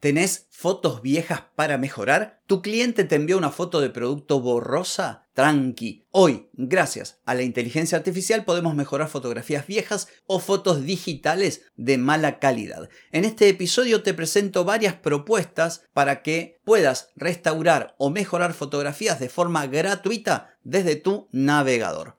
¿Tenés fotos viejas para mejorar? ¿Tu cliente te envió una foto de producto borrosa? Tranqui. Hoy, gracias a la inteligencia artificial, podemos mejorar fotografías viejas o fotos digitales de mala calidad. En este episodio te presento varias propuestas para que puedas restaurar o mejorar fotografías de forma gratuita desde tu navegador.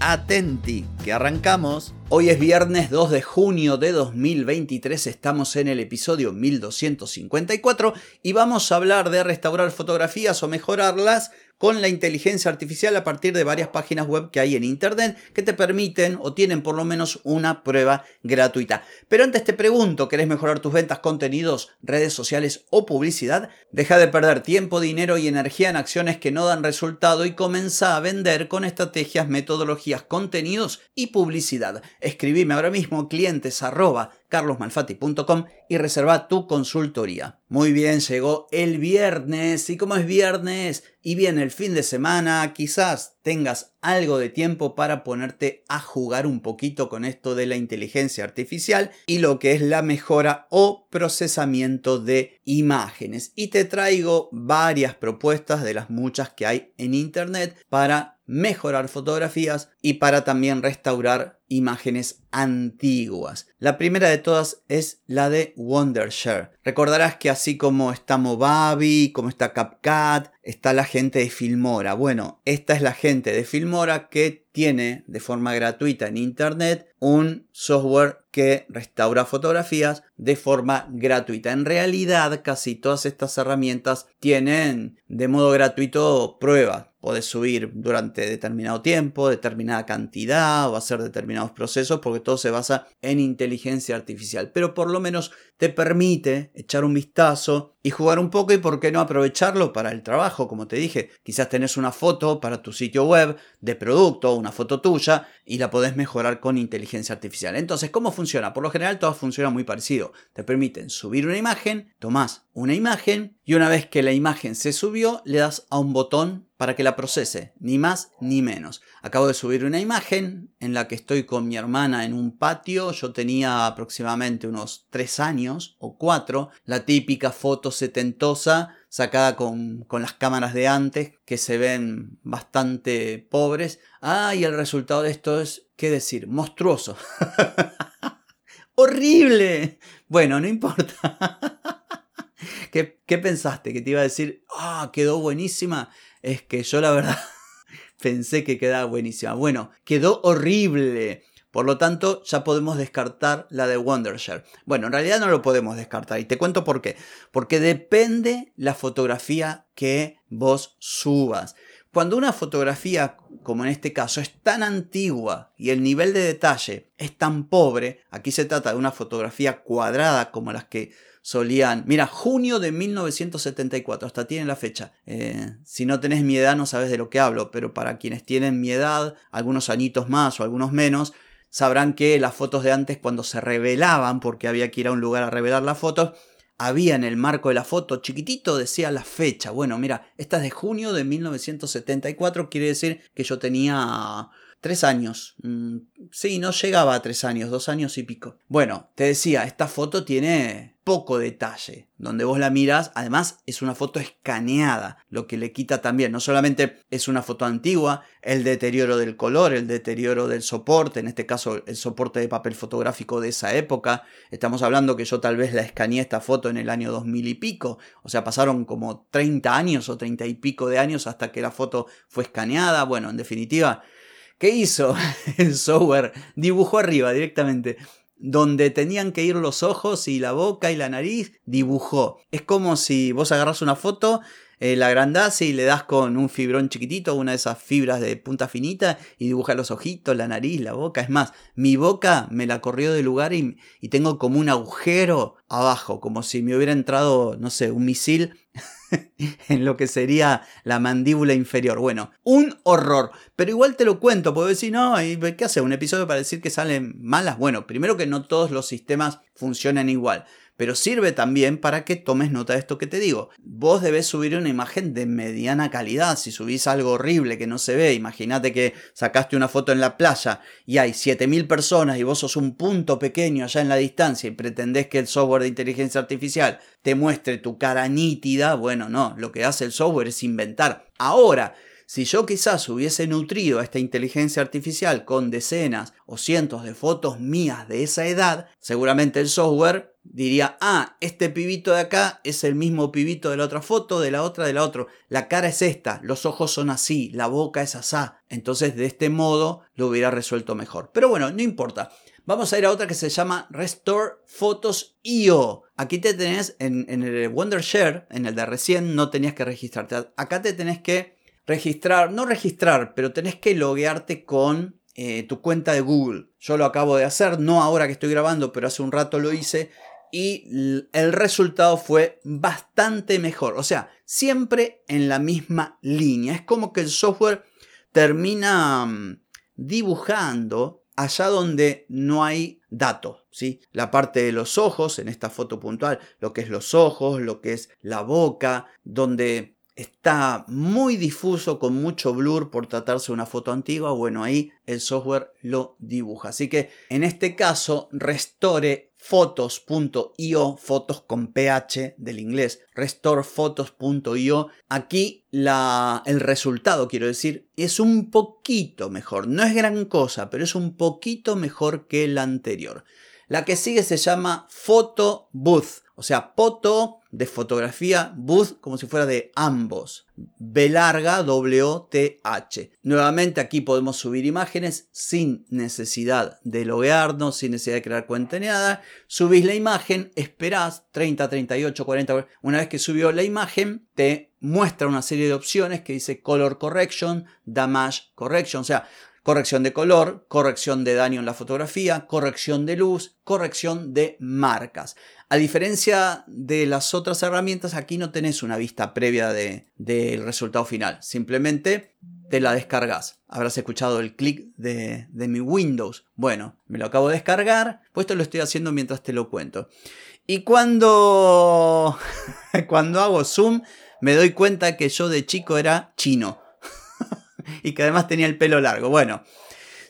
Atenti, que arrancamos. Hoy es viernes 2 de junio de 2023, estamos en el episodio 1254 y vamos a hablar de restaurar fotografías o mejorarlas con la inteligencia artificial a partir de varias páginas web que hay en internet que te permiten o tienen por lo menos una prueba gratuita. Pero antes te pregunto, ¿querés mejorar tus ventas, contenidos, redes sociales o publicidad? Deja de perder tiempo, dinero y energía en acciones que no dan resultado y comienza a vender con estrategias, metodologías, contenidos y publicidad. Escribime ahora mismo clientes carlosmalfatti.com y reserva tu consultoría. Muy bien, llegó el viernes y como es viernes y viene el fin de semana, quizás tengas algo de tiempo para ponerte a jugar un poquito con esto de la inteligencia artificial y lo que es la mejora o procesamiento de imágenes. Y te traigo varias propuestas de las muchas que hay en internet para mejorar fotografías y para también restaurar imágenes antiguas. La primera de todas es la de Wondershare. Recordarás que así como está Movavi, como está CapCut, está la gente de Filmora. Bueno, esta es la gente de Filmora que tiene de forma gratuita en internet un software que restaura fotografías de forma gratuita. En realidad, casi todas estas herramientas tienen de modo gratuito pruebas Podés subir durante determinado tiempo, determinada cantidad o hacer determinados procesos porque todo se basa en inteligencia artificial. Pero por lo menos te permite echar un vistazo y jugar un poco y por qué no aprovecharlo para el trabajo. Como te dije, quizás tenés una foto para tu sitio web de producto, una foto tuya y la podés mejorar con inteligencia artificial. Entonces, ¿cómo funciona? Por lo general todo funciona muy parecido. Te permiten subir una imagen, tomás una imagen y una vez que la imagen se subió, le das a un botón para que la procese, ni más ni menos. Acabo de subir una imagen en la que estoy con mi hermana en un patio, yo tenía aproximadamente unos 3 años o 4, la típica foto setentosa sacada con, con, las cámaras de antes que se ven bastante pobres. Ah, y el resultado de esto es, ¿qué decir? Monstruoso. ¡Horrible! Bueno, no importa. ¿Qué, ¿Qué, pensaste? ¿Que te iba a decir, ah, quedó buenísima? Es que yo la verdad pensé que quedaba buenísima. Bueno, quedó horrible. Por lo tanto, ya podemos descartar la de Wondershare. Bueno, en realidad no lo podemos descartar y te cuento por qué. Porque depende la fotografía que vos subas. Cuando una fotografía, como en este caso, es tan antigua y el nivel de detalle es tan pobre, aquí se trata de una fotografía cuadrada como las que solían. Mira, junio de 1974, hasta tiene la fecha. Eh, si no tenés mi edad, no sabes de lo que hablo, pero para quienes tienen mi edad, algunos añitos más o algunos menos, sabrán que las fotos de antes, cuando se revelaban, porque había que ir a un lugar a revelar las fotos, había en el marco de la foto chiquitito decía la fecha. Bueno, mira, esta es de junio de 1974, quiere decir que yo tenía Tres años. Mm, sí, no llegaba a tres años, dos años y pico. Bueno, te decía, esta foto tiene poco detalle. Donde vos la miras, además es una foto escaneada, lo que le quita también. No solamente es una foto antigua, el deterioro del color, el deterioro del soporte, en este caso el soporte de papel fotográfico de esa época. Estamos hablando que yo tal vez la escaneé esta foto en el año 2000 y pico. O sea, pasaron como 30 años o 30 y pico de años hasta que la foto fue escaneada. Bueno, en definitiva ¿Qué hizo el software? Dibujó arriba directamente. Donde tenían que ir los ojos y la boca y la nariz, dibujó. Es como si vos agarras una foto eh, la agrandás y le das con un fibrón chiquitito, una de esas fibras de punta finita y dibuja los ojitos, la nariz, la boca. Es más, mi boca me la corrió de lugar y, y tengo como un agujero abajo, como si me hubiera entrado, no sé, un misil en lo que sería la mandíbula inferior. Bueno, un horror. Pero igual te lo cuento, puedo decir, no, ¿qué hace? ¿Un episodio para decir que salen malas? Bueno, primero que no todos los sistemas funcionan igual pero sirve también para que tomes nota de esto que te digo. Vos debes subir una imagen de mediana calidad. Si subís algo horrible que no se ve, imagínate que sacaste una foto en la playa y hay 7000 personas y vos sos un punto pequeño allá en la distancia y pretendés que el software de inteligencia artificial te muestre tu cara nítida, bueno, no, lo que hace el software es inventar. Ahora, si yo quizás hubiese nutrido a esta inteligencia artificial con decenas o cientos de fotos mías de esa edad, seguramente el software diría, ah, este pibito de acá es el mismo pibito de la otra foto, de la otra, de la otra. La cara es esta, los ojos son así, la boca es asá. Entonces de este modo lo hubiera resuelto mejor. Pero bueno, no importa. Vamos a ir a otra que se llama Restore Photos IO. Aquí te tenés en, en el Wondershare, en el de recién, no tenías que registrarte. Acá te tenés que registrar, no registrar, pero tenés que loguearte con eh, tu cuenta de Google. Yo lo acabo de hacer, no ahora que estoy grabando, pero hace un rato lo hice y el resultado fue bastante mejor. O sea, siempre en la misma línea. Es como que el software termina mm, dibujando allá donde no hay datos. ¿sí? La parte de los ojos, en esta foto puntual, lo que es los ojos, lo que es la boca, donde está muy difuso con mucho blur por tratarse de una foto antigua, bueno, ahí el software lo dibuja. Así que en este caso, restore fotos.io, fotos con ph del inglés, restorefotos.io. Aquí la, el resultado, quiero decir, es un poquito mejor. No es gran cosa, pero es un poquito mejor que el anterior. La que sigue se llama Photo Booth, o sea, foto de fotografía, booth como si fuera de ambos. B larga W T H. Nuevamente aquí podemos subir imágenes sin necesidad de loguearnos, sin necesidad de crear cuenta ni nada. Subís la imagen, esperás 30, 38, 40. Una vez que subió la imagen, te muestra una serie de opciones que dice Color Correction, Damage Correction. O sea, corrección de color, corrección de daño en la fotografía, corrección de luz, corrección de marcas. A diferencia de las otras herramientas, aquí no tenés una vista previa del resultado final. Simplemente te la descargas. Habrás escuchado el clic de, de, mi Windows. Bueno, me lo acabo de descargar, pues lo estoy haciendo mientras te lo cuento. Y cuando, cuando hago zoom, me doy cuenta que yo de chico era chino. Y que además tenía el pelo largo. Bueno,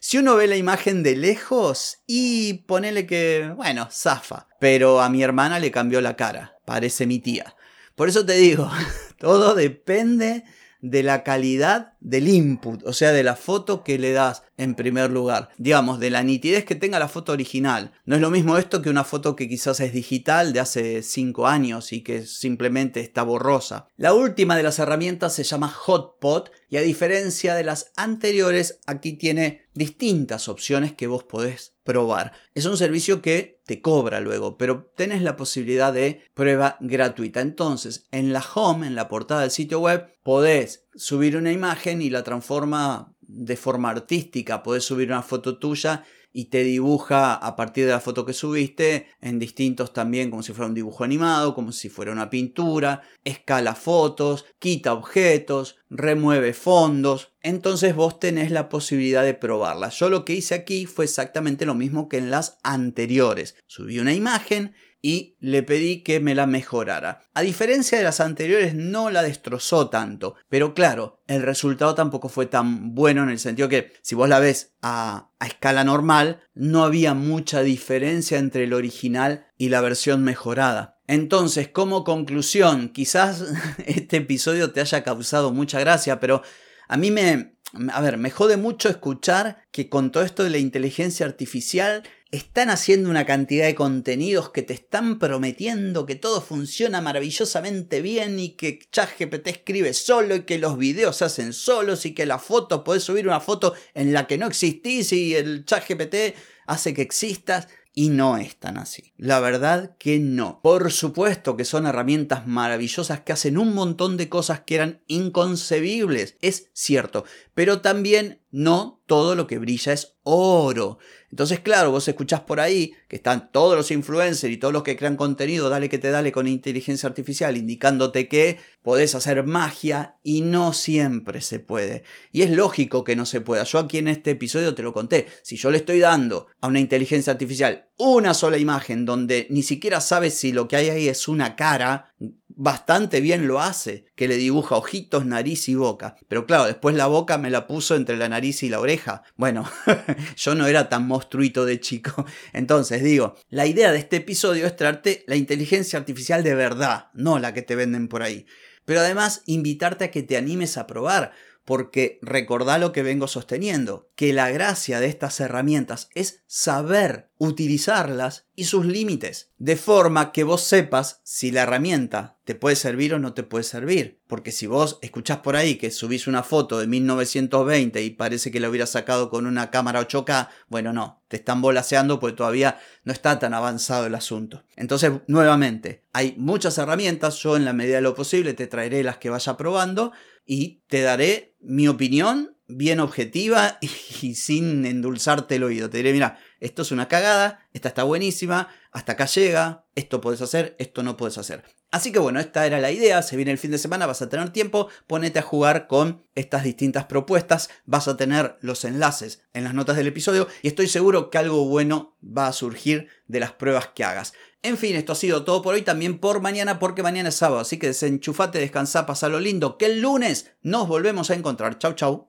si uno ve la imagen de lejos y ponele que, bueno, zafa, pero a mi hermana le cambió la cara, parece mi tía. Por eso te digo, todo depende de la calidad del input, o sea, de la foto que le das en primer lugar. Digamos, de la nitidez que tenga la foto original. No es lo mismo esto que una foto que quizás es digital de hace 5 años y que simplemente está borrosa. La última de las herramientas se llama Hotpot y a diferencia de las anteriores, aquí tiene distintas opciones que vos podés probar. Es un servicio que te cobra luego, pero tenés la posibilidad de prueba gratuita. Entonces, en la home, en la portada del sitio web, podés subir una imagen y la transforma de forma artística. Podés subir una foto tuya y te dibuja a partir de la foto que subiste en distintos también como si fuera un dibujo animado, como si fuera una pintura, escala fotos, quita objetos, remueve fondos. Entonces vos tenés la posibilidad de probarla. Yo lo que hice aquí fue exactamente lo mismo que en las anteriores. Subí una imagen y le pedí que me la mejorara. A diferencia de las anteriores no la destrozó tanto, pero claro, el resultado tampoco fue tan bueno en el sentido que si vos la ves a, a escala normal, no había mucha diferencia entre el original y la versión mejorada. Entonces, como conclusión, quizás este episodio te haya causado mucha gracia, pero a mí me, a ver, me jode mucho escuchar que con todo esto de la inteligencia artificial están haciendo una cantidad de contenidos que te están prometiendo que todo funciona maravillosamente bien y que ChatGPT escribe solo y que los videos se hacen solos y que la foto, podés subir una foto en la que no existís y el ChatGPT hace que existas. Y no es tan así. La verdad que no. Por supuesto que son herramientas maravillosas que hacen un montón de cosas que eran inconcebibles. Es cierto. Pero también no todo lo que brilla es oro. Entonces, claro, vos escuchás por ahí que están todos los influencers y todos los que crean contenido, dale que te dale con inteligencia artificial, indicándote que podés hacer magia y no siempre se puede. Y es lógico que no se pueda. Yo aquí en este episodio te lo conté. Si yo le estoy dando a una inteligencia artificial una sola imagen donde ni siquiera sabes si lo que hay ahí es una cara, bastante bien lo hace, que le dibuja ojitos, nariz y boca. Pero claro, después la boca me la puso entre la nariz y la oreja. Bueno, yo no era tan monstruito de chico. Entonces digo, la idea de este episodio es traerte la inteligencia artificial de verdad, no la que te venden por ahí. Pero además invitarte a que te animes a probar, porque recordá lo que vengo sosteniendo, que la gracia de estas herramientas es saber utilizarlas y sus límites, de forma que vos sepas si la herramienta te puede servir o no te puede servir. Porque si vos escuchás por ahí que subís una foto de 1920 y parece que la hubieras sacado con una cámara 8K, bueno, no, te están volaseando porque todavía no está tan avanzado el asunto. Entonces, nuevamente, hay muchas herramientas, yo en la medida de lo posible te traeré las que vaya probando y te daré mi opinión bien objetiva y, sin endulzarte el oído. Te diré, mira, esto es una cagada, esta está buenísima, hasta acá llega, esto puedes hacer, esto no puedes hacer. Así que bueno, esta era la idea, se viene el fin de semana, vas a tener tiempo, ponete a jugar con estas distintas propuestas, vas a tener los enlaces en las notas del episodio y estoy seguro que algo bueno va a surgir de las pruebas que hagas. En fin, esto ha sido todo por hoy, también por mañana, porque mañana es sábado, así que desenchufate, descansa, lo lindo, que el lunes nos volvemos a encontrar. Chau, chau.